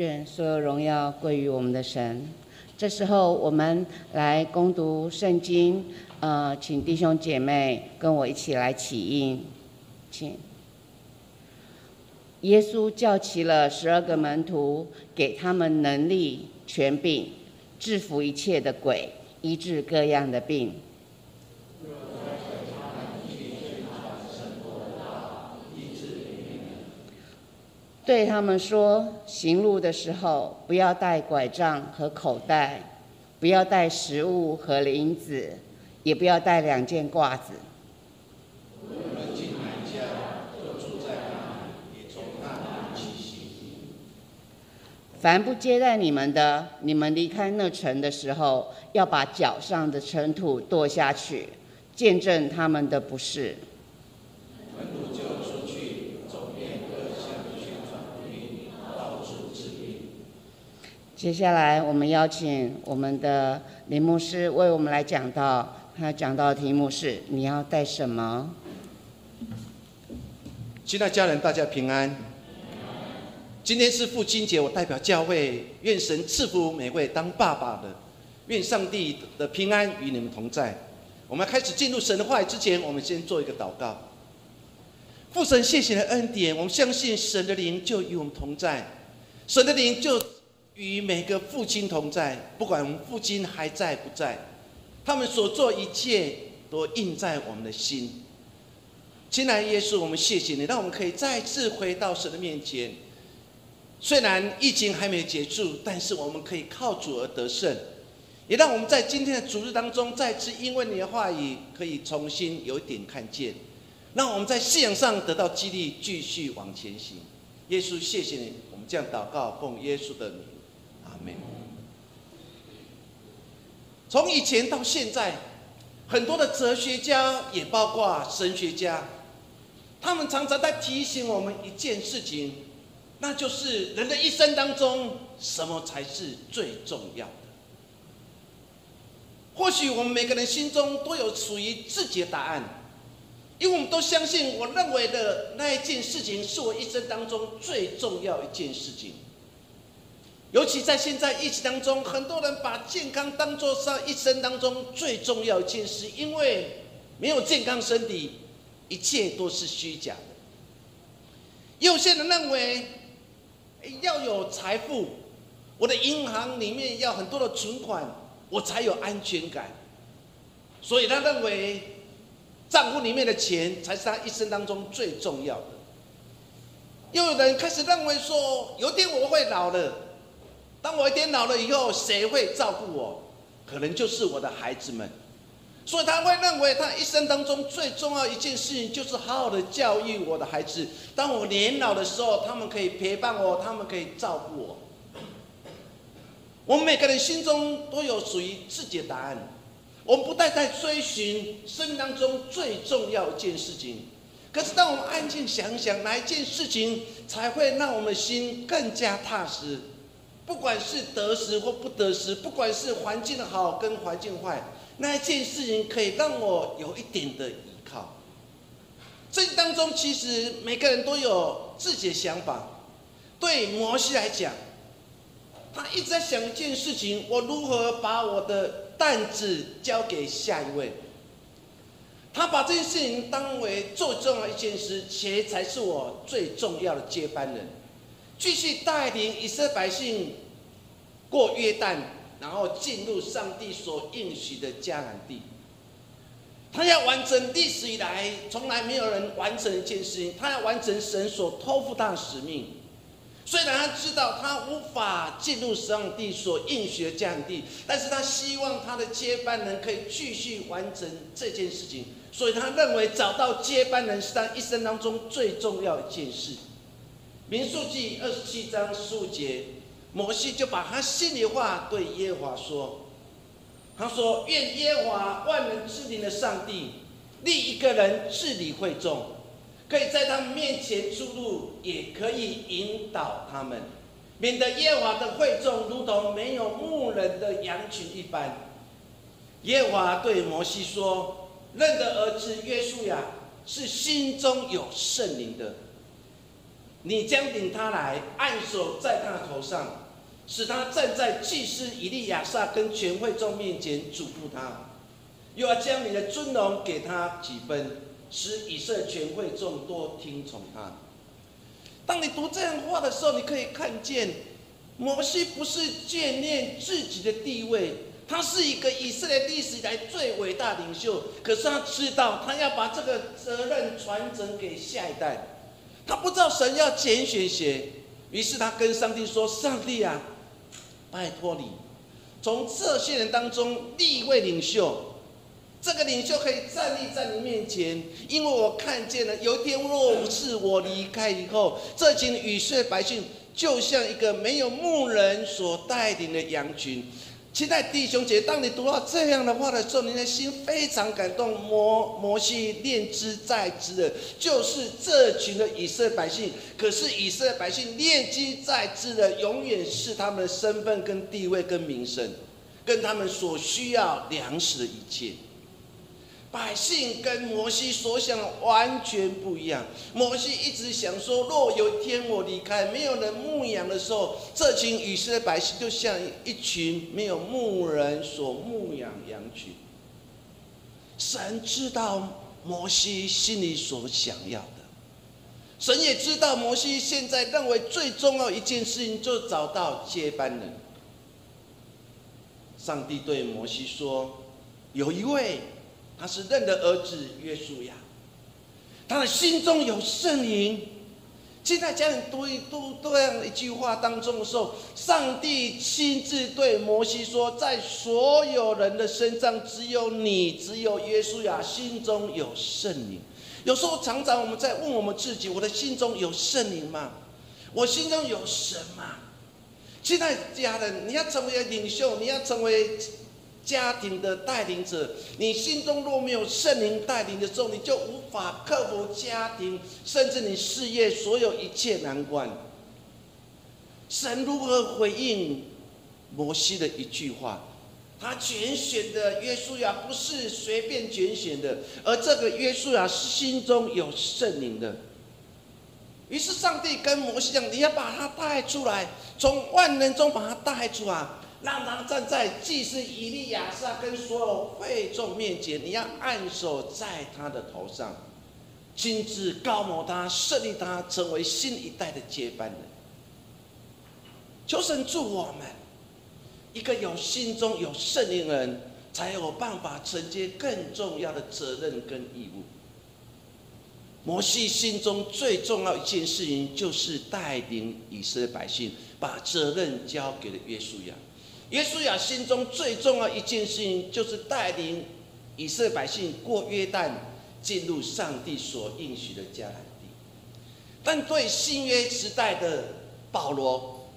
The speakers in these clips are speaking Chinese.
愿所有荣耀归于我们的神。这时候，我们来攻读圣经。呃，请弟兄姐妹跟我一起来起印，请。耶稣叫齐了十二个门徒，给他们能力、权柄，制服一切的鬼，医治各样的病。对他们说：行路的时候，不要带拐杖和口袋，不要带食物和零子，也不要带两件褂子。凡不接待你们的，你们离开那城的时候，要把脚上的尘土跺下去，见证他们的不是。接下来，我们邀请我们的林牧师为我们来讲到，他讲到的题目是：你要带什么？亲爱家人，大家平安。今天是父亲节，我代表教会，愿神赐福每位当爸爸的，愿上帝的平安与你们同在。我们开始进入神的话语之前，我们先做一个祷告。父神，谢谢的恩典，我们相信神的灵就与我们同在，神的灵就。与每个父亲同在，不管父亲还在不在，他们所做一切都印在我们的心。亲爱的耶稣，我们谢谢你，让我们可以再次回到神的面前。虽然疫情还没有结束，但是我们可以靠主而得胜，也让我们在今天的主日当中，再次因为你的话语，可以重新有一点看见，让我们在信仰上得到激励，继续往前行。耶稣，谢谢你，我们这样祷告，奉耶稣的名。从以前到现在，很多的哲学家也包括神学家，他们常常在提醒我们一件事情，那就是人的一生当中，什么才是最重要的？或许我们每个人心中都有属于自己的答案，因为我们都相信，我认为的那一件事情，是我一生当中最重要一件事情。尤其在现在疫情当中，很多人把健康当作是一生当中最重要一件事，因为没有健康身体，一切都是虚假的。有些人认为要有财富，我的银行里面要很多的存款，我才有安全感，所以他认为账户里面的钱才是他一生当中最重要的。又有人开始认为说，有一天我会老了。当我一天老了以后，谁会照顾我？可能就是我的孩子们，所以他会认为他一生当中最重要一件事情就是好好的教育我的孩子。当我年老的时候，他们可以陪伴我，他们可以照顾我。我们每个人心中都有属于自己的答案。我们不再在追寻生命当中最重要一件事情，可是当我们安静想想，哪一件事情才会让我们心更加踏实？不管是得失或不得失，不管是环境的好跟环境坏，那一件事情可以让我有一点的依靠。这当中其实每个人都有自己的想法。对摩西来讲，他一直在想一件事情：我如何把我的担子交给下一位？他把这件事情当为最重要一件事，谁才是我最重要的接班人？继续带领以色列百姓过约旦，然后进入上帝所应许的迦南地。他要完成历史以来从来没有人完成一件事情，他要完成神所托付他的使命。虽然他知道他无法进入上帝所应许的迦南地，但是他希望他的接班人可以继续完成这件事情。所以他认为找到接班人是他一生当中最重要一件事。民数记二十七章十五节，摩西就把他心里话对耶和华说：“他说，愿耶和华万能之灵的上帝立一个人治理会众，可以在他们面前出入，也可以引导他们，免得耶和华的会众如同没有牧人的羊群一般。”耶和华对摩西说：“认得儿子约书亚是心中有圣灵的。”你将领他来，按手在他头上，使他站在祭司以利亚撒跟全会众面前嘱咐他，又要将你的尊荣给他几分，使以色列全会众多听从他。当你读这样话的时候，你可以看见，摩西不是眷恋自己的地位，他是一个以色列历史以来最伟大领袖，可是他知道，他要把这个责任传承给下一代。他不知道神要拣选谁，于是他跟上帝说：“上帝啊，拜托你，从这些人当中立一位领袖，这个领袖可以站立在你面前，因为我看见了，有一天若是我离开以后，这群以色百姓就像一个没有牧人所带领的羊群。”期待弟兄姐，当你读到这样的话的时候，你的心非常感动。摩摩西念之在之的，就是这群的以色列百姓。可是以色列百姓念之在之的，永远是他们的身份、跟地位、跟名声，跟他们所需要粮食的一切。百姓跟摩西所想完全不一样。摩西一直想说，若有一天我离开，没有人牧养的时候，这群以色列百姓就像一群没有牧人所牧养羊群。神知道摩西心里所想要的，神也知道摩西现在认为最重要一件事情，就找到接班人。上帝对摩西说：“有一位。”他是认的儿子约书亚，他的心中有圣灵。现在家人读一读这样一句话当中的时候，上帝亲自对摩西说：“在所有人的身上，只有你，只有约书亚心中有圣灵。”有时候常常我们在问我们自己：“我的心中有圣灵吗？我心中有神吗？”现在家人，你要成为领袖，你要成为。家庭的带领者，你心中若没有圣灵带领的时候，你就无法克服家庭，甚至你事业所有一切难关。神如何回应摩西的一句话？他拣选的约书亚不是随便拣选的，而这个约书亚是心中有圣灵的。于是上帝跟摩西讲：“你要把他带出来，从万人中把他带出来。”让他站在祭司以利亚撒跟所有会众面前，你要按手在他的头上，亲自高摩他，设立他成为新一代的接班人。求神助我们，一个有心中有圣灵的人，才有办法承接更重要的责任跟义务。摩西心中最重要一件事情，就是带领以色列百姓，把责任交给了约书亚。耶稣亚心中最重要一件事情，就是带领以色列百姓过约旦，进入上帝所应许的迦南地。但对新约时代的保罗，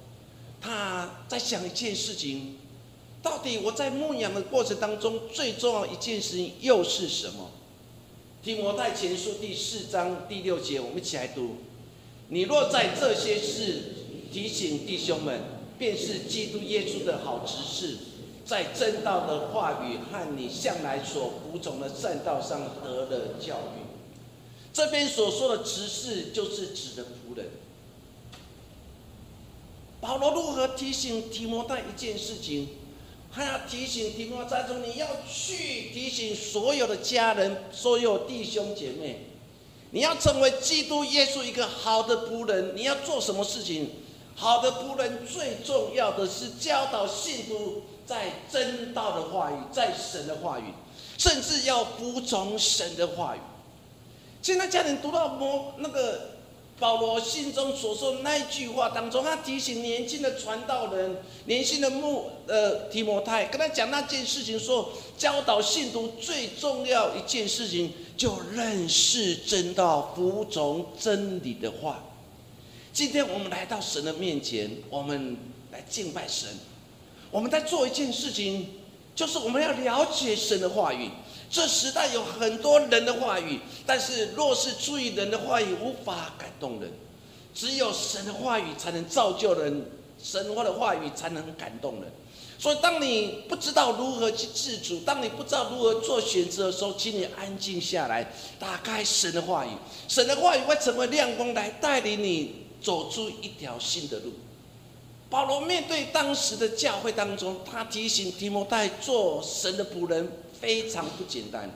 他在想一件事情：到底我在牧养的过程当中，最重要一件事情又是什么？提摩太前书第四章第六节，我们一起来读：你若在这些事提醒弟兄们。便是基督耶稣的好执事，在正道的话语和你向来所服从的善道上得了教育。这边所说的执事，就是指的仆人。保罗如何提醒提摩太一件事情？他要提醒提摩太说：“你要去提醒所有的家人、所有弟兄姐妹，你要成为基督耶稣一个好的仆人。你要做什么事情？”好的仆人最重要的是教导信徒在真道的话语，在神的话语，甚至要服从神的话语。现在家人读到摩那个保罗信中所说那一句话当中，他提醒年轻的传道人、年轻的牧呃提摩太，跟他讲那件事情，说教导信徒最重要一件事情，就认识真道，服从真理的话。今天我们来到神的面前，我们来敬拜神。我们在做一件事情，就是我们要了解神的话语。这时代有很多人的话语，但是若是出于人的话语，无法感动人。只有神的话语才能造就人，神话的话语才能感动人。所以，当你不知道如何去自主，当你不知道如何做选择的时候，请你安静下来，打开神的话语。神的话语会成为亮光，来带领你。走出一条新的路。保罗面对当时的教会当中，他提醒提摩太做神的仆人非常不简单，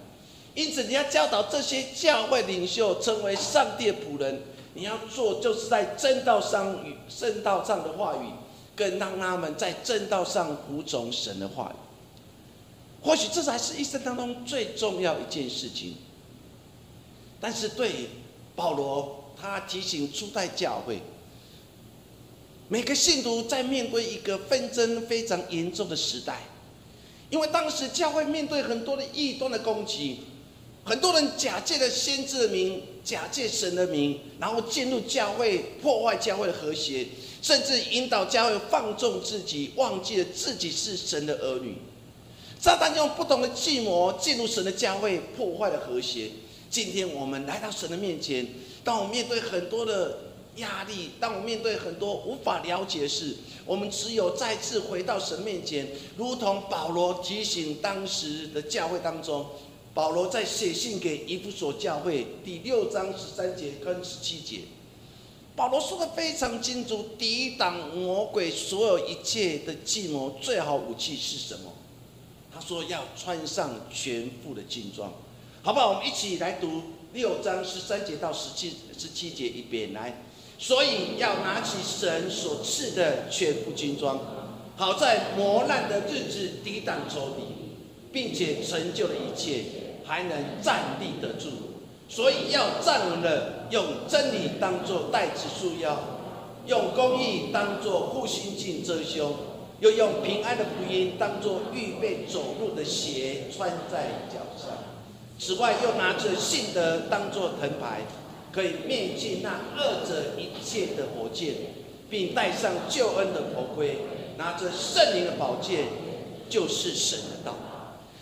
因此你要教导这些教会领袖成为上帝的仆人，你要做就是在正道上与正道上的话语，更让他们在正道上服从神的话语。或许这才是一生当中最重要一件事情。但是对保罗，他提醒初代教会。每个信徒在面对一个纷争非常严重的时代，因为当时教会面对很多的异端的攻击，很多人假借了先知的名，假借神的名，然后进入教会，破坏教会的和谐，甚至引导教会放纵自己，忘记了自己是神的儿女。撒旦用不同的计谋进入神的教会，破坏了和谐。今天我们来到神的面前，当我面对很多的。压力。当我面对很多无法了解的事，我们只有再次回到神面前，如同保罗提醒当时的教会当中。保罗在写信给以弗所教会第六章十三节跟十七节，保罗说的非常清楚：抵挡魔鬼所有一切的计谋，最好武器是什么？他说要穿上全副的军装，好不好？我们一起来读六章十三节到十七十七节一遍来。所以要拿起神所赐的全副军装，好在磨难的日子抵挡仇敌，并且成就了一切，还能站立得住。所以要站稳了，用真理当作带子束腰，用公义当作护心镜遮胸，又用平安的福音当作预备走路的鞋穿在脚上。此外，又拿着信德当作藤牌。可以面见那二者一切的火箭，并戴上救恩的头盔，拿着圣灵的宝剑，就是神的道。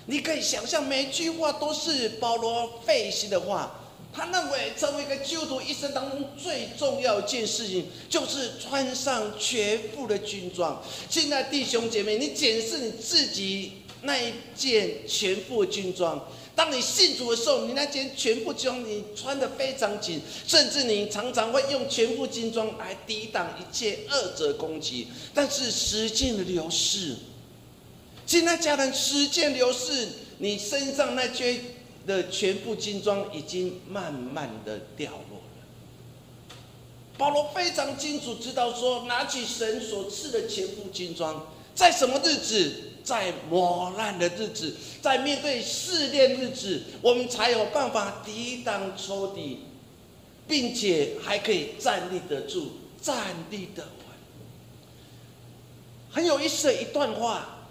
你可以想象，每句话都是保罗费心的话。他认为，成为一个基督徒一生当中最重要一件事情，就是穿上全副的军装。现在弟兄姐妹，你检视你自己那一件全副军装。当你信主的时候，你那件全副军装你穿的非常紧，甚至你常常会用全副军装来抵挡一切恶者攻击。但是时间的流逝，现在家人时间流逝，你身上那件的全副军装已经慢慢的掉落了。保罗非常清楚知道说，拿起神所赐的全副军装，在什么日子？在磨难的日子，在面对试炼日子，我们才有办法抵挡仇敌，并且还可以站立得住，站立得稳。很有意思的一段话，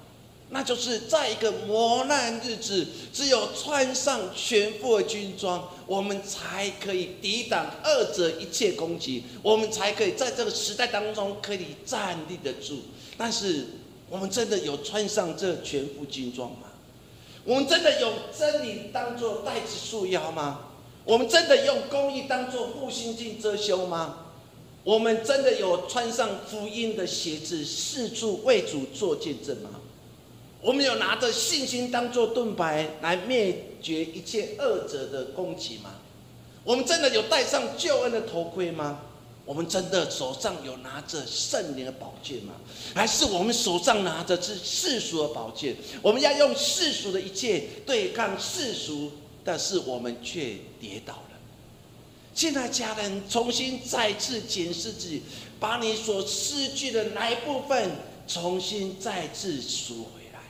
那就是在一个磨难日子，只有穿上全副的军装，我们才可以抵挡二者一切攻击，我们才可以在这个时代当中可以站立得住。但是。我们真的有穿上这全副军装吗？我们真的有真理当做带子束腰吗？我们真的用公义当做护心镜遮羞吗？我们真的有穿上福音的鞋子四处为主做见证吗？我们有拿着信心当做盾牌来灭绝一切恶者的攻击吗？我们真的有戴上救恩的头盔吗？我们真的手上有拿着圣灵的宝剑吗？还是我们手上拿着是世俗的宝剑？我们要用世俗的一切对抗世俗，但是我们却跌倒了。现在家人重新再次检视自己，把你所失去的哪一部分重新再次赎回来。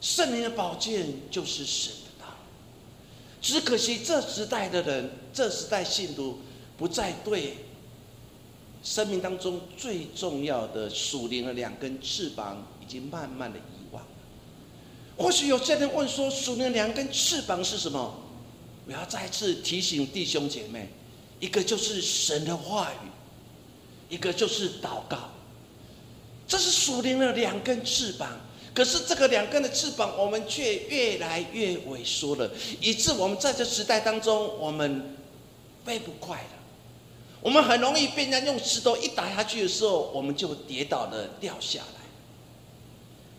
圣灵的宝剑就是神的道。只可惜这时代的人，这时代信徒。不再对生命当中最重要的属灵的两根翅膀，已经慢慢的遗忘了。或许有些人问说，属灵的两根翅膀是什么？我要再次提醒弟兄姐妹，一个就是神的话语，一个就是祷告。这是属灵的两根翅膀，可是这个两根的翅膀，我们却越来越萎缩了，以致我们在这时代当中，我们飞不快了。我们很容易被人家用石头一打下去的时候，我们就跌倒了，掉下来。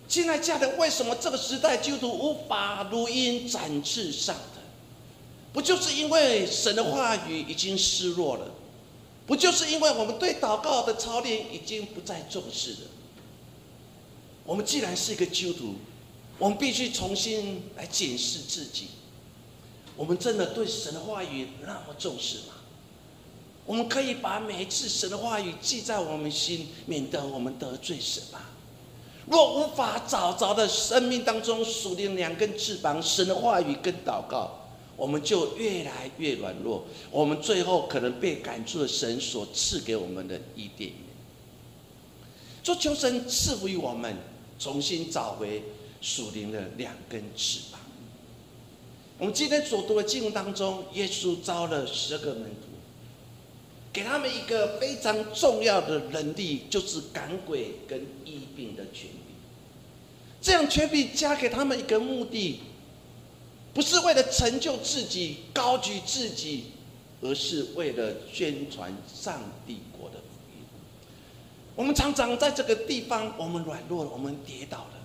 现在家人，为什么这个时代基督徒无法如鹰展翅上腾？不就是因为神的话语已经失落了？不就是因为我们对祷告的操练已经不再重视了？我们既然是一个基督徒，我们必须重新来检视自己：我们真的对神的话语那么重视吗？我们可以把每一次神的话语记在我们心，免得我们得罪神啊？若无法找着的生命当中属灵两根翅膀，神的话语跟祷告。我们就越来越软弱，我们最后可能被赶出了神所赐给我们的伊甸园。就求神赐福于我们，重新找回属灵的两根翅膀。我们今天所读的经文当中，耶稣招了十个门徒，给他们一个非常重要的能力，就是赶鬼跟医病的权柄。这样权柄加给他们一个目的。不是为了成就自己、高举自己，而是为了宣传上帝国的福音。我们常常在这个地方，我们软弱了，我们跌倒了。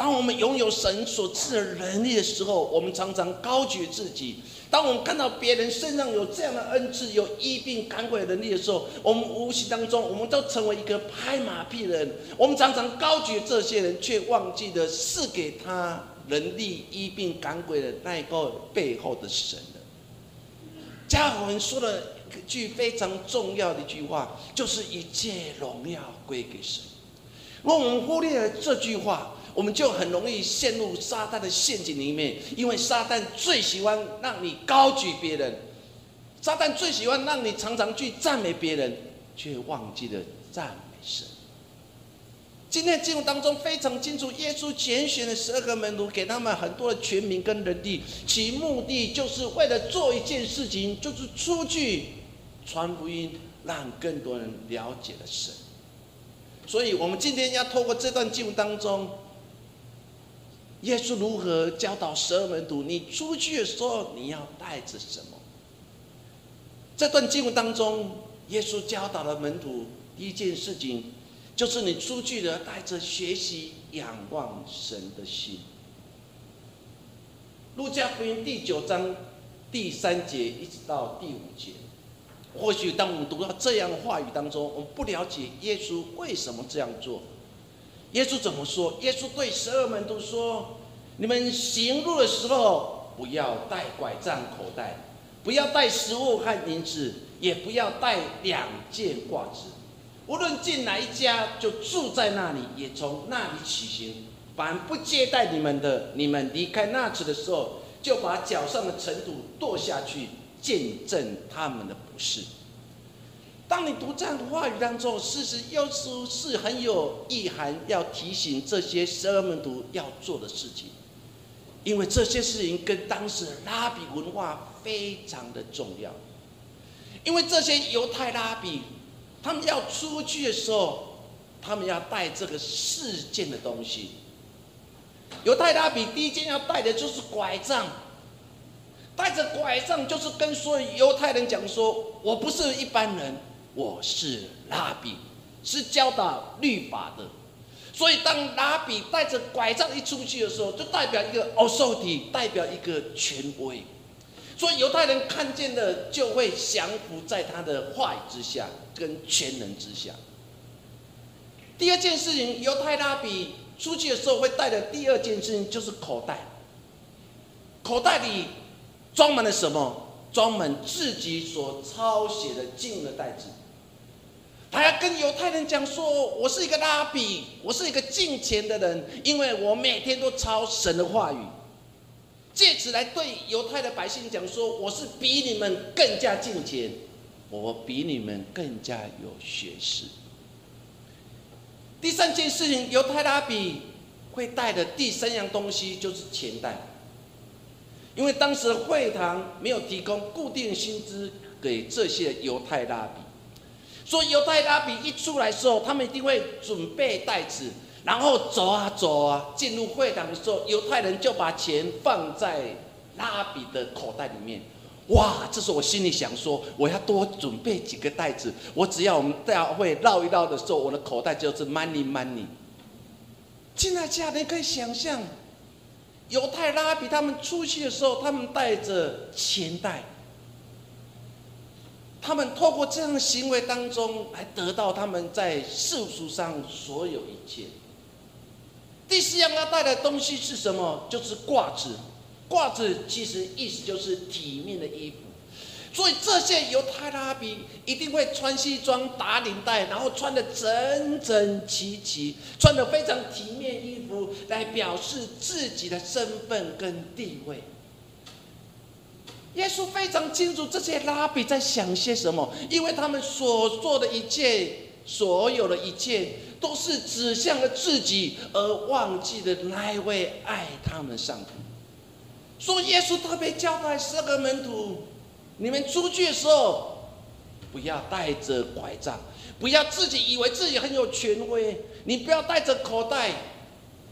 当我们拥有神所赐的能力的时候，我们常常高举自己；当我们看到别人身上有这样的恩赐、有医病赶鬼能力的时候，我们无形当中，我们都成为一个拍马屁的人。我们常常高举这些人，却忘记了赐给他。能力医病赶鬼的那一个背后的神的，加尔文说了一句非常重要的一句话，就是一切荣耀归给神。如果我们忽略了这句话，我们就很容易陷入撒旦的陷阱里面，因为撒旦最喜欢让你高举别人，撒旦最喜欢让你常常去赞美别人，却忘记了赞美神。今天经文当中非常清楚，耶稣拣选的十二个门徒，给他们很多的权柄跟能力，其目的就是为了做一件事情，就是出去传福音，让更多人了解了神。所以，我们今天要透过这段经文当中，耶稣如何教导十二门徒，你出去的时候你要带着什么？这段经文当中，耶稣教导了门徒第一件事情。就是你出去的，带着学习、仰望神的心。路加福音第九章第三节一直到第五节，或许当我们读到这样的话语当中，我们不了解耶稣为什么这样做。耶稣怎么说？耶稣对十二门徒说：“你们行路的时候，不要带拐杖、口袋，不要带食物和银子，也不要带两件褂子。”无论进哪一家，就住在那里，也从那里起行。凡不接待你们的，你们离开那子的时候，就把脚上的尘土跺下去，见证他们的不是。当你读这样的话语当中，事实又是是很有意涵，要提醒这些十二门徒要做的事情，因为这些事情跟当时的拉比文化非常的重要，因为这些犹太拉比。他们要出去的时候，他们要带这个事件的东西。犹太拉比第一件要带的就是拐杖，带着拐杖就是跟所有犹太人讲说：“我不是一般人，我是拉比，是教导律法的。”所以当拉比带着拐杖一出去的时候，就代表一个奥受体，代表一个权威。所以犹太人看见的就会降服在他的话语之下，跟全能之下。第二件事情，犹太拉比出去的时候会带的第二件事情就是口袋，口袋里装满了什么？装满自己所抄写的经的袋子。他要跟犹太人讲说：“我是一个拉比，我是一个敬虔的人，因为我每天都抄神的话语。”借此来对犹太的百姓讲说：“我是比你们更加敬虔，我比你们更加有学识。”第三件事情，犹太拉比会带的第三样东西就是钱袋，因为当时会堂没有提供固定薪资给这些犹太拉比，所以犹太拉比一出来的时候，他们一定会准备袋子。然后走啊走啊，进入会堂的时候，犹太人就把钱放在拉比的口袋里面。哇！这时候我心里想说，我要多准备几个袋子。我只要我们大会绕一绕的时候，我的口袋就是 money money。亲爱的家人可以想象，犹太拉比他们出去的时候，他们带着钱袋。他们透过这样的行为当中，来得到他们在世俗上所有一切。第四样要带的东西是什么？就是褂子。褂子其实意思就是体面的衣服。所以这些犹太拉比一定会穿西装、打领带，然后穿的整整齐齐，穿的非常体面衣服，来表示自己的身份跟地位。耶稣非常清楚这些拉比在想些什么，因为他们所做的一切，所有的一切，都是指向了自己，而忘记了那一位爱他们上帝。所以耶稣特别交代十二个门徒。你们出去的时候，不要带着拐杖，不要自己以为自己很有权威。你不要带着口袋，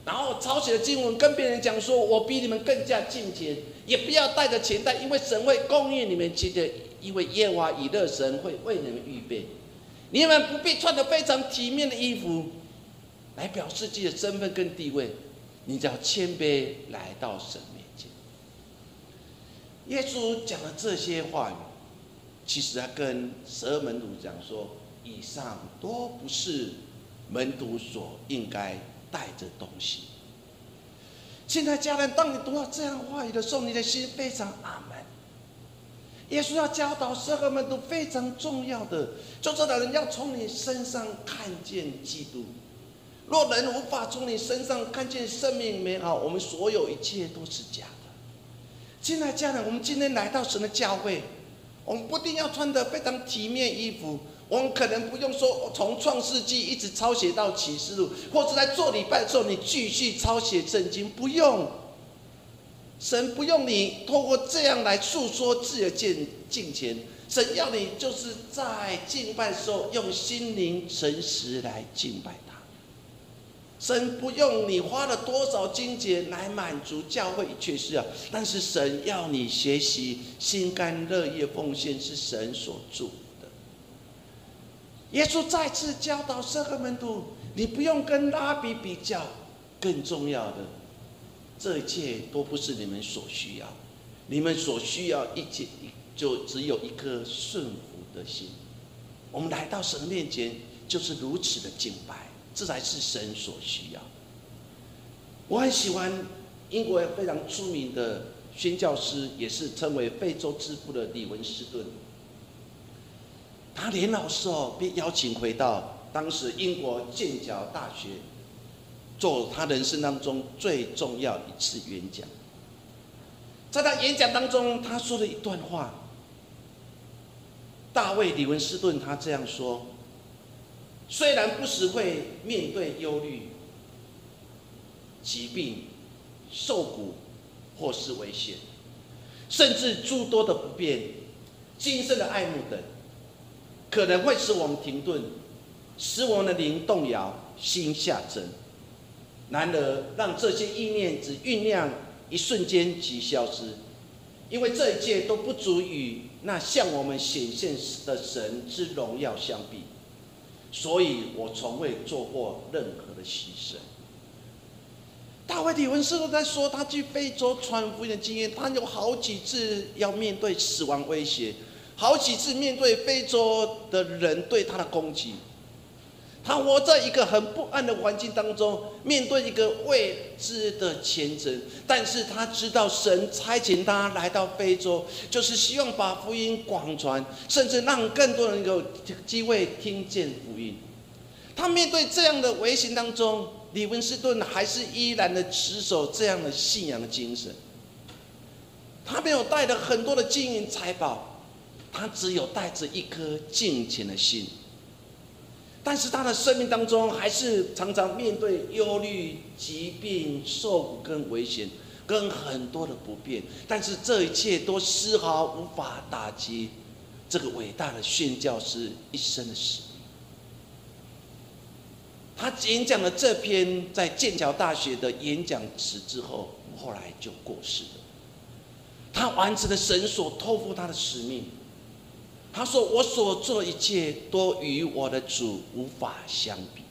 然后抄写的经文跟别人讲说，我比你们更加敬虔。也不要带着钱袋，因为神会供应你们钱的，因为耶和华以勒神会为你们预备。你们不必穿的非常体面的衣服，来表示自己的身份跟地位。你只要谦卑来到神面前。耶稣讲的这些话语，其实他跟十二门徒讲说：以上都不是门徒所应该带着东西。现在家人，当你读到这样话语的时候，你的心非常阿门。耶稣要教导十二个门徒非常重要的，就这的人要从你身上看见基督。若人无法从你身上看见生命美好，我们所有一切都是假的。亲爱的家人，我们今天来到神的教会，我们不一定要穿的非常体面衣服，我们可能不用说从创世纪一直抄写到启示录，或者在做礼拜的时候你继续抄写圣经，不用。神不用你透过这样来诉说自己的敬敬虔，神要你就是在敬拜的时候用心灵诚实来敬拜他。神不用你花了多少金钱来满足教会一切需要，但是神要你学习心甘乐意奉献，是神所祝福的。耶稣再次教导十二门徒：你不用跟拉比比较，更重要的，这一切都不是你们所需要。你们所需要一切，就只有一颗顺服的心。我们来到神面前，就是如此的敬拜。这才是神所需要。我很喜欢英国非常出名的宣教师，也是称为非洲之父的李文斯顿。他年老师哦被邀请回到当时英国剑桥大学，做他人生当中最重要一次演讲。在他演讲当中，他说了一段话。大卫李文斯顿他这样说。虽然不时会面对忧虑、疾病、受苦或是危险，甚至诸多的不便、今生的爱慕等，可能会使我们停顿，使我们的灵动摇、心下沉。然而，让这些意念只酝酿一瞬间即消失，因为这一切都不足以那向我们显现的神之荣耀相比。所以我从未做过任何的牺牲。大卫李文斯都在说他去非洲传福音的经验，他有好几次要面对死亡威胁，好几次面对非洲的人对他的攻击。他活在一个很不安的环境当中，面对一个未知的前程。但是他知道神差遣他来到非洲，就是希望把福音广传，甚至让更多人有机会听见福音。他面对这样的危险当中，李文斯顿还是依然的持守这样的信仰的精神。他没有带着很多的金银财宝，他只有带着一颗敬虔的心。但是他的生命当中，还是常常面对忧虑、疾病、受苦跟危险，跟很多的不便。但是这一切都丝毫无法打击这个伟大的宣教师一生的使命。他演讲了这篇在剑桥大学的演讲词之后，后来就过世了。他完成了神所托付他的使命。他说：“我所做一切都与我的主无法相比。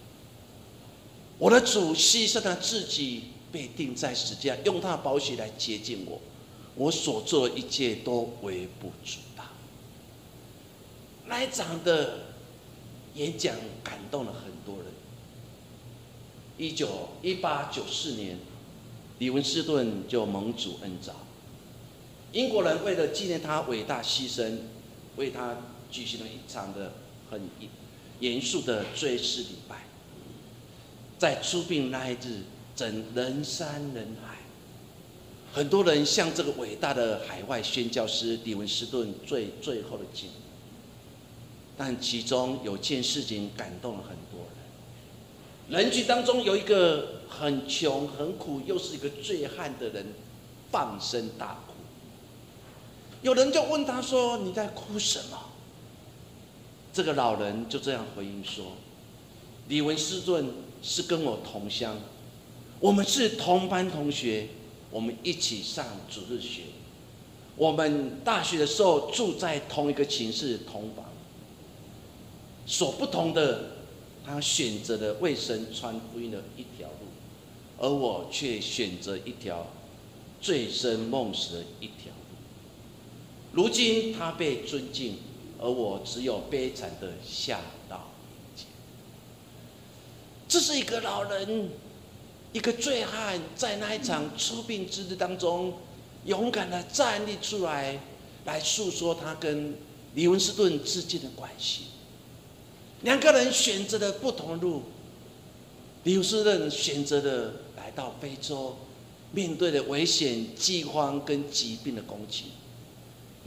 我的主牺牲了自己，被钉在十字架，用他的宝血来接近我。我所做的一切都微不足道。那一场的演讲感动了很多人。一九一八九四年，李文斯顿就蒙主恩召，英国人为了纪念他伟大牺牲，为他举行了一场的很严肃的追思礼拜。在出殡那一日，整人山人海，很多人向这个伟大的海外宣教师李文斯顿最最后的敬。但其中有件事情感动了很多人，人群当中有一个很穷、很苦，又是一个醉汉的人，放声大哭。有人就问他说：“你在哭什么？”这个老人就这样回应说：“李文斯顿。”是跟我同乡，我们是同班同学，我们一起上主日学，我们大学的时候住在同一个寝室同房，所不同的，他选择了为神传福音的一条路，而我却选择一条醉生梦死的一条。如今他被尊敬，而我只有悲惨的下道。这是一个老人，一个醉汉，在那一场出殡之日当中，勇敢的站立出来，来诉说他跟李文斯顿之间的关系。两个人选择了不同路，李文斯顿选择了来到非洲，面对的危险、饥荒跟疾病的攻击；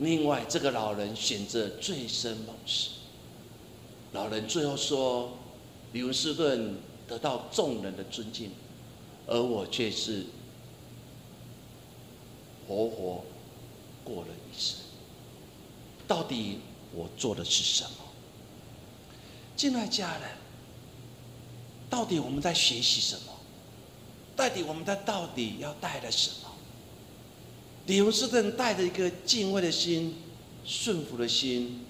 另外，这个老人选择醉生梦死。老人最后说：“李文斯顿。”得到众人的尊敬，而我却是活活过了一生。到底我做的是什么？进来家人，到底我们在学习什么？到底我们在到底要带来什么？李文斯顿带着一个敬畏的心、顺服的心，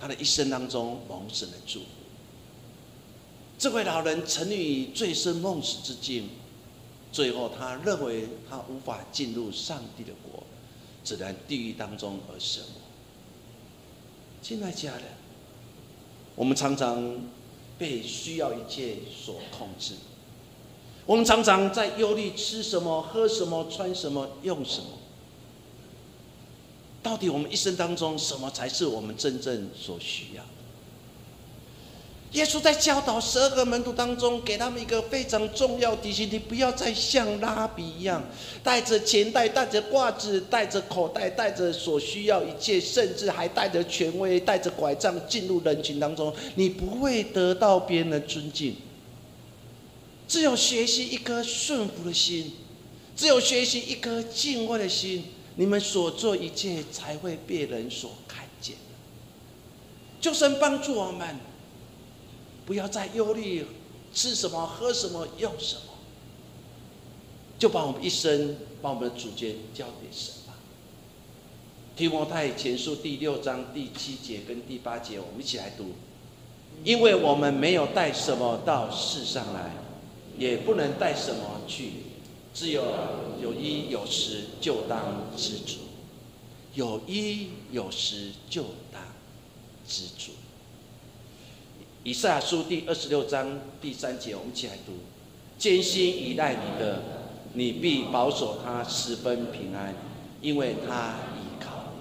他的一生当中蒙神的祝福。这位老人沉溺于醉生梦死之境，最后他认为他无法进入上帝的国，只能地狱当中而生活。亲爱家人，我们常常被需要一切所控制，我们常常在忧虑吃什么、喝什么、穿什么、用什么。到底我们一生当中，什么才是我们真正所需要的？耶稣在教导十二个门徒当中，给他们一个非常重要提醒：你不要再像拉比一样，带着钱袋、带着褂子、带着口袋、带着所需要一切，甚至还带着权威、带着拐杖进入人群当中，你不会得到别人的尊敬。只有学习一颗顺服的心，只有学习一颗敬畏的心，你们所做一切才会被人所看见。就神帮助我们。不要再忧虑吃什么、喝什么、用什么，就把我们一生、把我们的主权交给神吧。提摩太前书第六章第七节跟第八节，我们一起来读。因为我们没有带什么到世上来，也不能带什么去，只有有衣有食，就当知足；有衣有食，就当知足。以赛亚书第二十六章第三节，我们一起来读：艰辛依赖你的，你必保守他十分平安，因为他依靠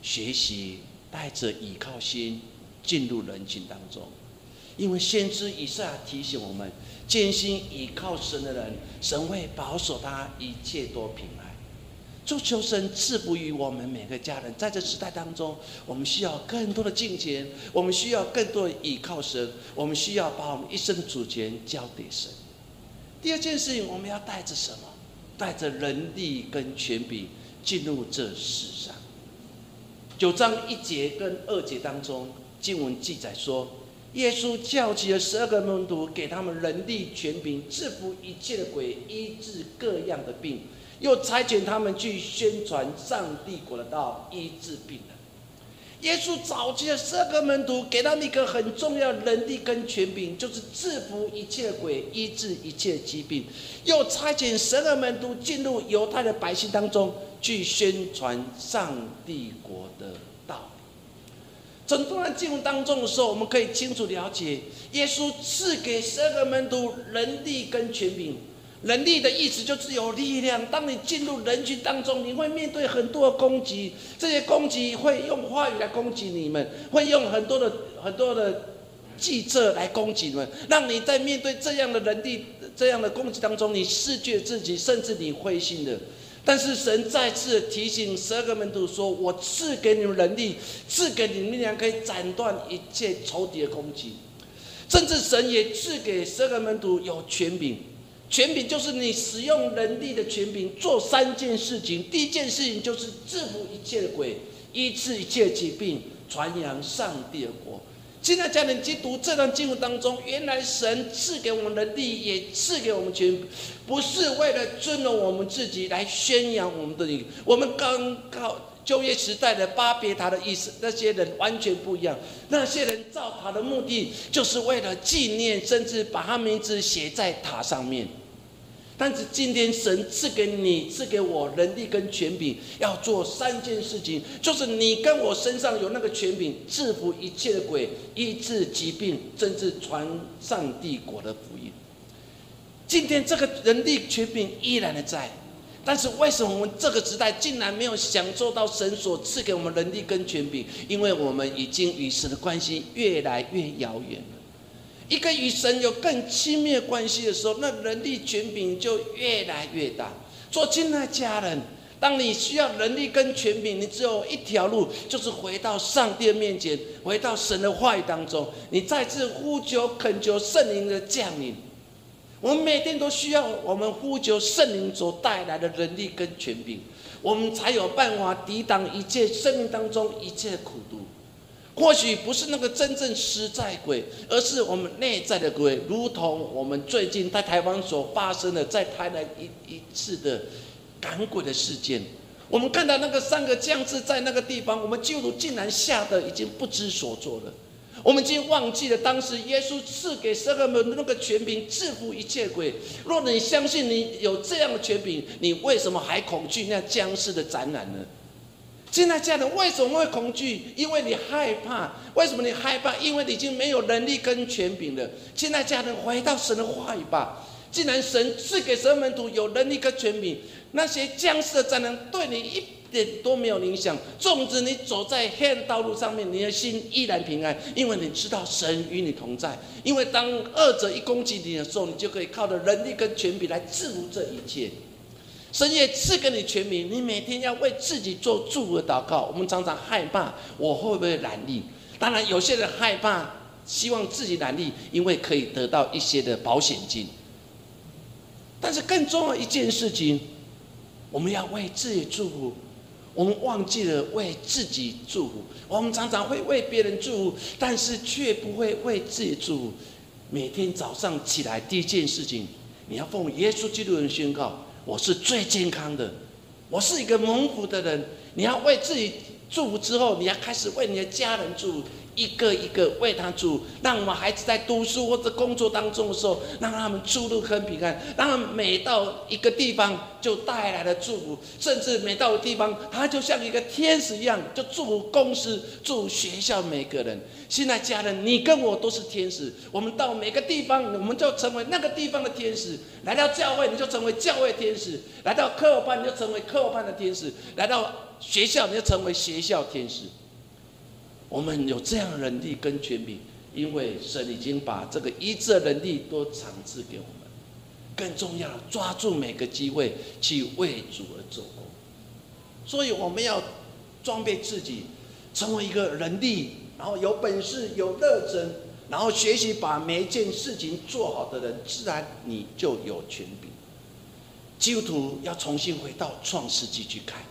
学习，带着依靠心进入人群当中。因为先知以赛亚提醒我们，艰辛倚靠神的人，神会保守他一切多平安。祝求神赐福于我们每个家人，在这时代当中，我们需要更多的金钱，我们需要更多的倚靠神，我们需要把我们一生的主权交给神。第二件事情，我们要带着什么？带着人力跟权柄进入这世上。九章一节跟二节当中，经文记载说，耶稣叫起了十二个门徒，给他们人力权柄，制服一切的鬼，医治各样的病。又差遣他们去宣传上帝国的道，医治病人。耶稣早期的十二个门徒给他们一个很重要的能力跟权柄，就是制服一切鬼，医治一切疾病。又差遣十二门徒进入犹太的百姓当中，去宣传上帝国的。整段经文当中的时候，我们可以清楚了解，耶稣赐给十二个门徒能力跟权柄。能力的意思就是有力量。当你进入人群当中，你会面对很多的攻击，这些攻击会用话语来攻击你们，会用很多的很多的计策来攻击你们，让你在面对这样的能力、这样的攻击当中，你失去自己，甚至你灰心的。但是神再次提醒十二个门徒说：“我赐给你们能力，赐给你们力量，可以斩断一切仇敌的攻击。甚至神也赐给十二个门徒有权柄，权柄就是你使用能力的权柄，做三件事情。第一件事情就是制服一切的鬼，医治一切疾病，传扬上帝的国。”现在家人去读这段经文当中，原来神赐给我们的力，也赐给我们权，不是为了尊荣我们自己来宣扬我们的力。我们刚靠就业时代的巴别塔的意思，那些人完全不一样。那些人造塔的目的，就是为了纪念，甚至把他名字写在塔上面。但是今天神赐给你、赐给我能力跟权柄，要做三件事情，就是你跟我身上有那个权柄，制服一切的鬼，医治疾病，甚至传上帝国的福音。今天这个能力权柄依然的在，但是为什么我们这个时代竟然没有享受到神所赐给我们能力跟权柄？因为我们已经与神的关系越来越遥远。一个与神有更亲密关系的时候，那能力权柄就越来越大。做亲爱家人，当你需要能力跟权柄，你只有一条路，就是回到上帝面前，回到神的话语当中，你再次呼求恳求圣灵的降临。我们每天都需要我们呼求圣灵所带来的能力跟权柄，我们才有办法抵挡一切生命当中一切苦毒。或许不是那个真正实在鬼，而是我们内在的鬼，如同我们最近在台湾所发生的，在台南一一次的赶鬼的事件。我们看到那个三个将士在那个地方，我们基督徒竟然吓得已经不知所措了。我们已经忘记了当时耶稣赐给十二个门那个权柄，制服一切鬼。若你相信你有这样的权柄，你为什么还恐惧那僵尸的展览呢？现在家人为什么会恐惧？因为你害怕。为什么你害怕？因为你已经没有能力跟权柄了。现在家人回到神的话语吧。既然神赐给神门徒有能力跟权柄，那些僵尸的灾难对你一点都没有影响。纵使你走在黑暗道路上面，你的心依然平安，因为你知道神与你同在。因为当恶者一攻击你的时候，你就可以靠着能力跟权柄来制服这一切。神也赐给你权柄，你每天要为自己做祝福祷告。我们常常害怕我会不会染力？当然，有些人害怕，希望自己染力，因为可以得到一些的保险金。但是更重要一件事情，我们要为自己祝福。我们忘记了为自己祝福。我们常常会为别人祝福，但是却不会为自己祝福。每天早上起来第一件事情，你要奉耶稣基督的宣告。我是最健康的，我是一个蒙福的人。你要为自己祝福之后，你要开始为你的家人祝福。一个一个为他祝，让我们孩子在读书或者工作当中的时候，让他们出入很平安。让他们每到一个地方就带来了祝福，甚至每到地方，他就像一个天使一样，就祝福公司、祝福学校每个人。现在家人，你跟我都是天使，我们到每个地方，我们就成为那个地方的天使。来到教会，你就成为教会天使；来到课后班，你就成为课后班的天使；来到学校，你就成为学校天使。我们有这样的能力跟权柄，因为神已经把这个医治的能力都赏赐给我们。更重要，抓住每个机会去为主而做工。所以我们要装备自己，成为一个能力，然后有本事、有热忱，然后学习把每一件事情做好的人，自然你就有权柄。基督徒要重新回到创世纪去看，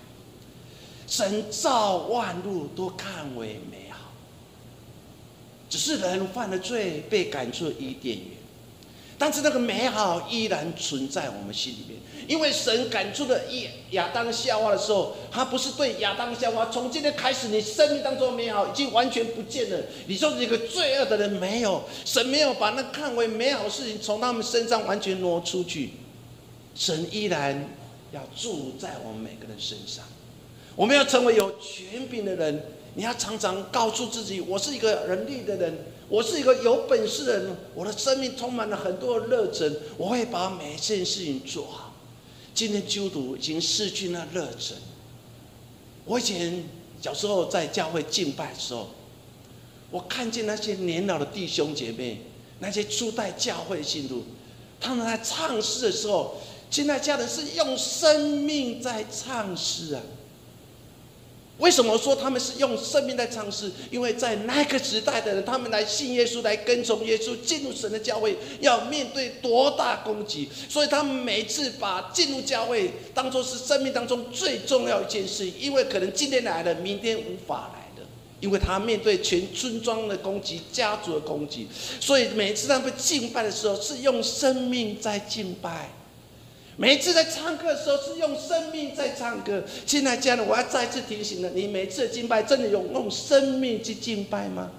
神造万物都看为美。只是人犯了罪，被赶出伊甸园，但是那个美好依然存在我们心里面。因为神赶出了亚亚当夏娃的时候，他不是对亚当夏娃，从今天开始，你生命当中的美好已经完全不见了。你说一个罪恶的人没有，神没有把那看为美好事情从他们身上完全挪出去，神依然要住在我们每个人身上。我们要成为有权柄的人。你要常常告诉自己，我是一个能力的人，我是一个有本事的人，我的生命充满了很多热忱，我会把每一件事情做好。今天基督徒已经失去那热忱。我以前小时候在教会敬拜的时候，我看见那些年老的弟兄姐妹，那些初代教会信徒，他们在唱诗的时候，现在家人是用生命在唱诗啊。为什么说他们是用生命在唱诗？因为在那个时代的人，他们来信耶稣，来跟从耶稣，进入神的教会，要面对多大攻击？所以他们每次把进入教会当做是生命当中最重要一件事。因为可能今天来了，明天无法来的，因为他面对全村庄的攻击、家族的攻击，所以每次他们敬拜的时候，是用生命在敬拜。每次在唱歌的时候，是用生命在唱歌。亲爱的家人，我要再次提醒了，你每次的敬拜真的有用生命去敬拜吗？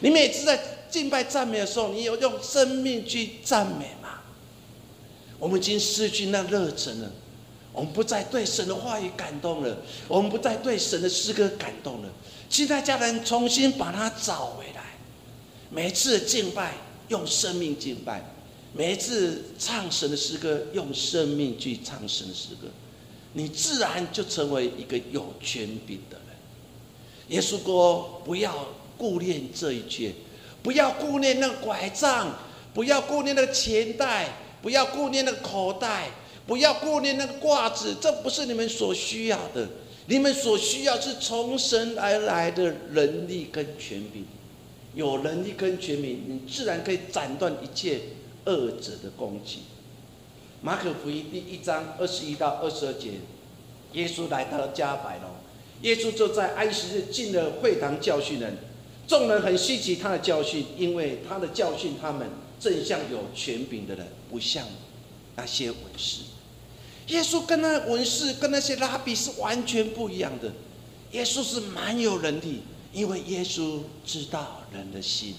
你每次在敬拜赞美的时候，你有用生命去赞美吗？我们已经失去那热忱了，我们不再对神的话语感动了，我们不再对神的诗歌感动了。亲爱的家人，重新把它找回来。每次敬拜，用生命敬拜。每一次唱神的诗歌，用生命去唱神的诗歌，你自然就成为一个有权柄的人。耶稣说：“不要顾念这一切，不要顾念那个拐杖，不要顾念那个钱袋，不要顾念那个口袋，不要顾念那个褂子，这不是你们所需要的。你们所需要是从神而来的能力跟权柄。有能力跟权柄，你自然可以斩断一切。”恶者的攻击。马可福音第一章二十一到二十二节，耶稣来到了加百农，耶稣就在安息日进了会堂教训人，众人很稀奇他的教训，因为他的教训他们正像有权柄的人，不像那些文士。耶稣跟那文士跟那些拉比是完全不一样的，耶稣是蛮有能力，因为耶稣知道人的心，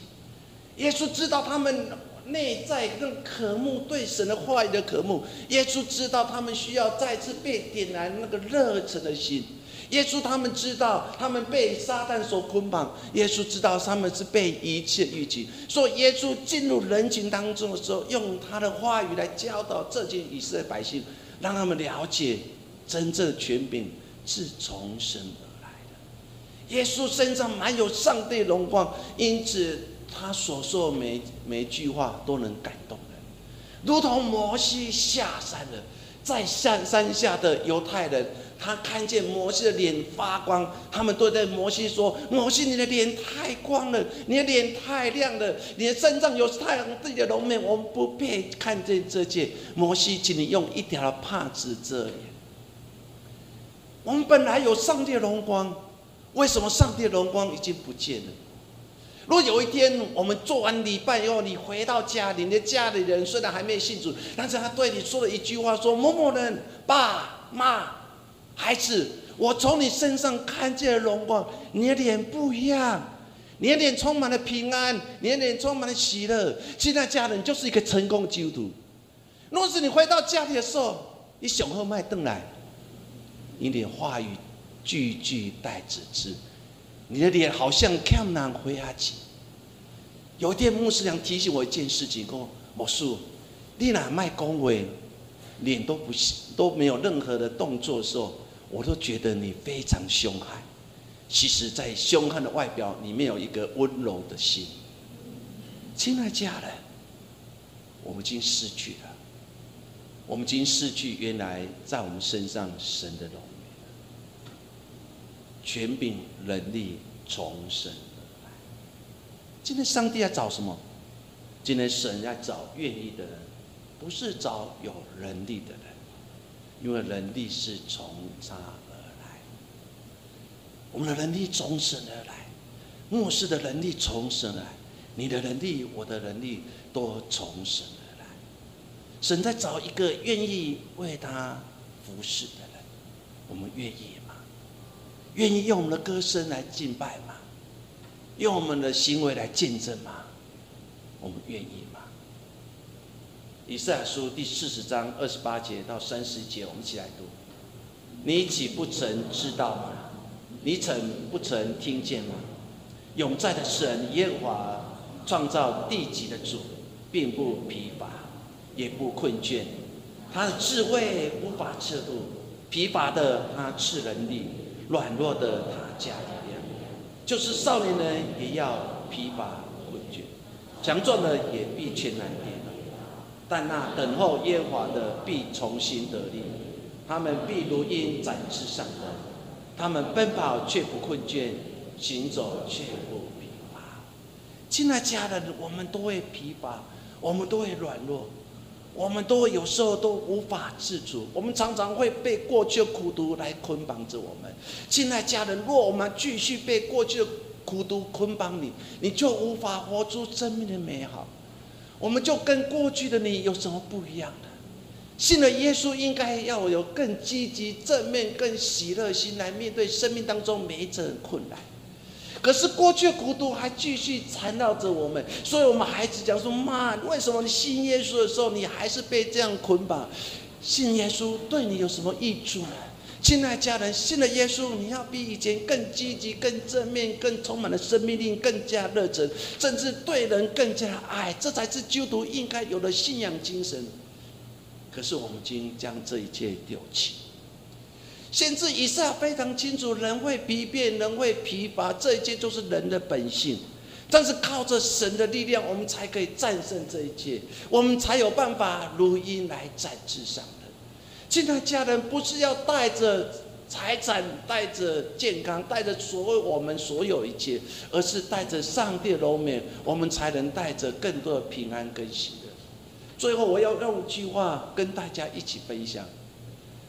耶稣知道他们。内在更渴慕对神的话语的渴慕，耶稣知道他们需要再次被点燃那个热忱的心。耶稣他们知道他们被撒旦所捆绑，耶稣知道他们是被一切预期。所以耶稣进入人群当中的时候，用他的话语来教导这些以色列百姓，让他们了解真正的权柄是从神而来的。耶稣身上满有上帝荣光，因此。他所说每每句话都能感动人，如同摩西下山了，在山山下的犹太人，他看见摩西的脸发光，他们都在摩西说：“摩西，你的脸太光了，你的脸太亮了，你的身上有太阳自己的龙面，我们不配看见这些。”摩西，请你用一条帕子遮脸。我们本来有上帝的荣光，为什么上帝的荣光已经不见了？如果有一天我们做完礼拜以后，你回到家里，你的家里人虽然还没信主，但是他对你说了一句话：说某某人，爸妈，孩子，我从你身上看见了荣光，你的脸不一样，你的脸充满了平安，你的脸充满了喜乐。现在家人就是一个成功基督徒。若是你回到家里的时候，你雄厚麦凳来，你的话语句句带指示。你的脸好像看难回阿起。有一天牧师娘提醒我一件事情，说：“魔术，你哪卖恭维，脸都不都没有任何的动作的时候，我都觉得你非常凶悍。其实，在凶悍的外表里面有一个温柔的心。亲爱家人，我们已经失去了，我们已经失去原来在我们身上神的荣。”权柄能力从神而来。今天上帝要找什么？今天神要找愿意的人，不是找有能力的人，因为能力是从他而来。我们的能力从神而来，牧师的能力从神来，你的能力、我的能力都从神而来。神在找一个愿意为他服侍的人，我们愿意。愿意用我们的歌声来敬拜吗？用我们的行为来见证吗？我们愿意吗？以赛亚书第四十章二十八节到三十节，我们一起来读。你岂不曾知道吗？你曾不曾听见吗？永在的神耶和华创造地极的主，并不疲乏，也不困倦。他的智慧无法测度，疲乏的他赐能力，软弱的他加力量。就是少年人也要疲乏困倦，强壮的也必全然跌倒。但那等候耶和华的必重新得力，他们必如鹰展翅上腾，他们奔跑却不困倦，行走却不疲乏。亲爱家人，我们都会疲乏，我们都会软弱，我们都有时候都无法自主，我们常常会被过去的苦毒来捆绑着我们。亲爱家人，若我们继续被过去的苦毒捆绑你，你就无法活出生命的美好。我们就跟过去的你有什么不一样的？信了耶稣，应该要有更积极、正面、更喜乐心来面对生命当中每一种困难。可是过去的苦毒还继续缠绕着我们，所以我们孩子讲说：“妈，为什么你信耶稣的时候，你还是被这样捆绑？信耶稣对你有什么益处呢？”亲爱家人，信了耶稣，你要比以前更积极、更正面、更充满了生命力、更加热忱，甚至对人更加爱，这才是基督徒应该有的信仰精神。可是我们今将这一切丢弃。先知以赛非常清楚，人会疲倦，人会疲乏，这一切都是人的本性。但是靠着神的力量，我们才可以战胜这一切，我们才有办法如鹰来展翅上腾。亲爱家人，不是要带着财产、带着健康、带着所谓我们所有一切，而是带着上帝的荣美，我们才能带着更多的平安跟喜乐。最后，我要用一句话跟大家一起分享。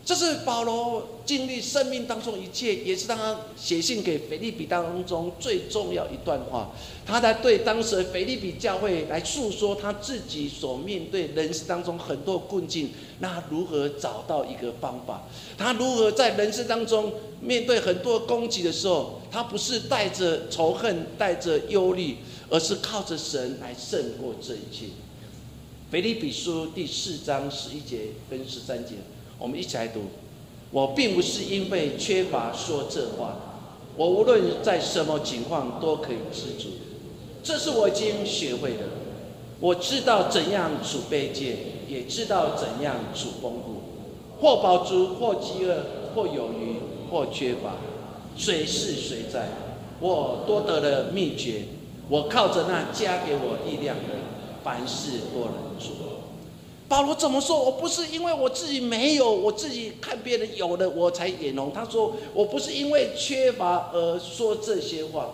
这是保罗经历生命当中一切，也是他写信给腓利比当中最重要一段话。他在对当时的腓利比教会来诉说他自己所面对人生当中很多困境，那如何找到一个方法？他如何在人生当中面对很多攻击的时候，他不是带着仇恨、带着忧虑，而是靠着神来胜过这一切。腓利比书第四章十一节跟十三节。我们一起来读。我并不是因为缺乏说这话，我无论在什么情况都可以知足。这是我已经学会的。我知道怎样处卑贱，也知道怎样处丰富。或饱足，或饥饿，或有余，或缺乏，随是随在。我多得了秘诀。我靠着那加给我力量的，凡事都能做。保罗怎么说？我不是因为我自己没有，我自己看别人有的我才眼红。他说我不是因为缺乏而说这些话。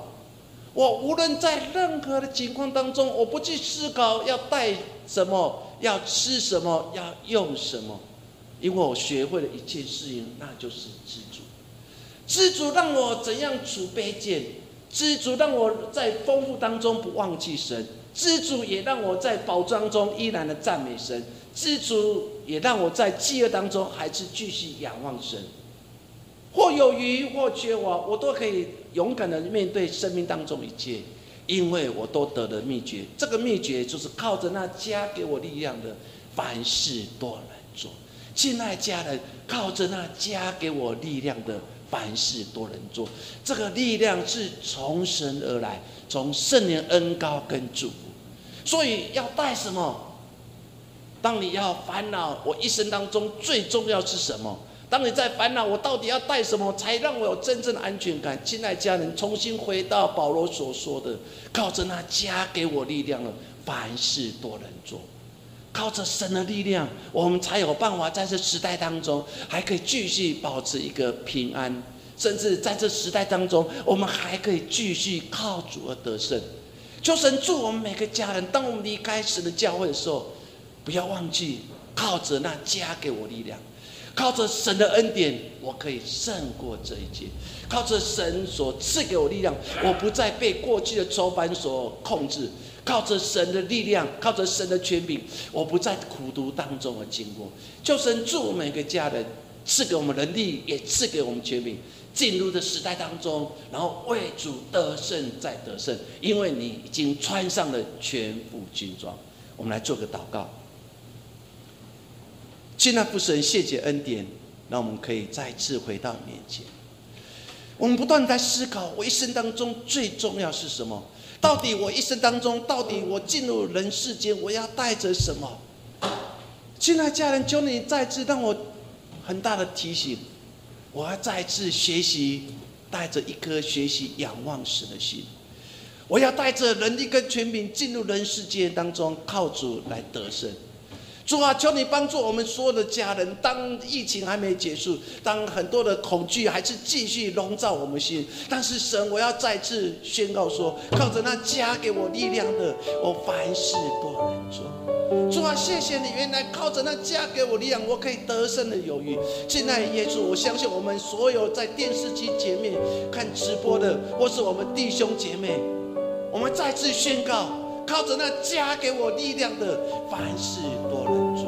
我无论在任何的情况当中，我不去思考要带什么，要吃什么，要用什么，因为我学会了一件事情，那就是知足。知足让我怎样储备贱？知足让我在丰富当中不忘记神。知足也让我在宝藏中依然的赞美神。知足也让我在饥饿当中还是继续仰望神，或有余或缺乏，我都可以勇敢的面对生命当中一切，因为我都得了秘诀。这个秘诀就是靠着那加给我力量的，凡事都能做。亲爱家人，靠着那加给我力量的，凡事都能做。这个力量是从神而来，从圣灵恩高跟祝福。所以要带什么？当你要烦恼，我一生当中最重要是什么？当你在烦恼，我到底要带什么才让我有真正的安全感？亲爱家人，重新回到保罗所说的，靠着那加给我力量了，凡事都能做。靠着神的力量，我们才有办法在这时代当中，还可以继续保持一个平安，甚至在这时代当中，我们还可以继续靠主而得胜。求神祝我们每个家人，当我们离开神的教会的时候。不要忘记，靠着那加给我力量，靠着神的恩典，我可以胜过这一切。靠着神所赐给我力量，我不再被过去的仇犯所控制。靠着神的力量，靠着神的权柄，我不在苦读当中而经过。求神祝每个家人赐给我们能力，也赐给我们权柄，进入的时代当中，然后为主得胜再得胜，因为你已经穿上了全副军装。我们来做个祷告。亲爱父神，谢谢恩典，让我们可以再次回到面前。我们不断在思考，我一生当中最重要是什么？到底我一生当中，到底我进入人世间，我要带着什么？亲爱家人，求你再次让我很大的提醒，我要再次学习，带着一颗学习仰望神的心。我要带着能力跟权柄进入人世界当中，靠主来得胜。主啊，求你帮助我们所有的家人。当疫情还没结束，当很多的恐惧还是继续笼罩我们心，但是神，我要再次宣告说，靠着那加给我力量的，我凡事都能做。主啊，谢谢你，原来靠着那加给我力量，我可以得胜的有余。现在耶稣，我相信我们所有在电视机前面看直播的，或是我们弟兄姐妹，我们再次宣告。靠着那加给我力量的，凡事都能做。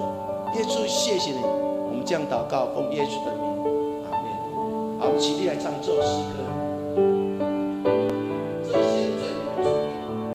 耶稣，谢谢你，我们这样祷告，奉耶稣的名，阿门。好，我们起立来唱这首诗歌。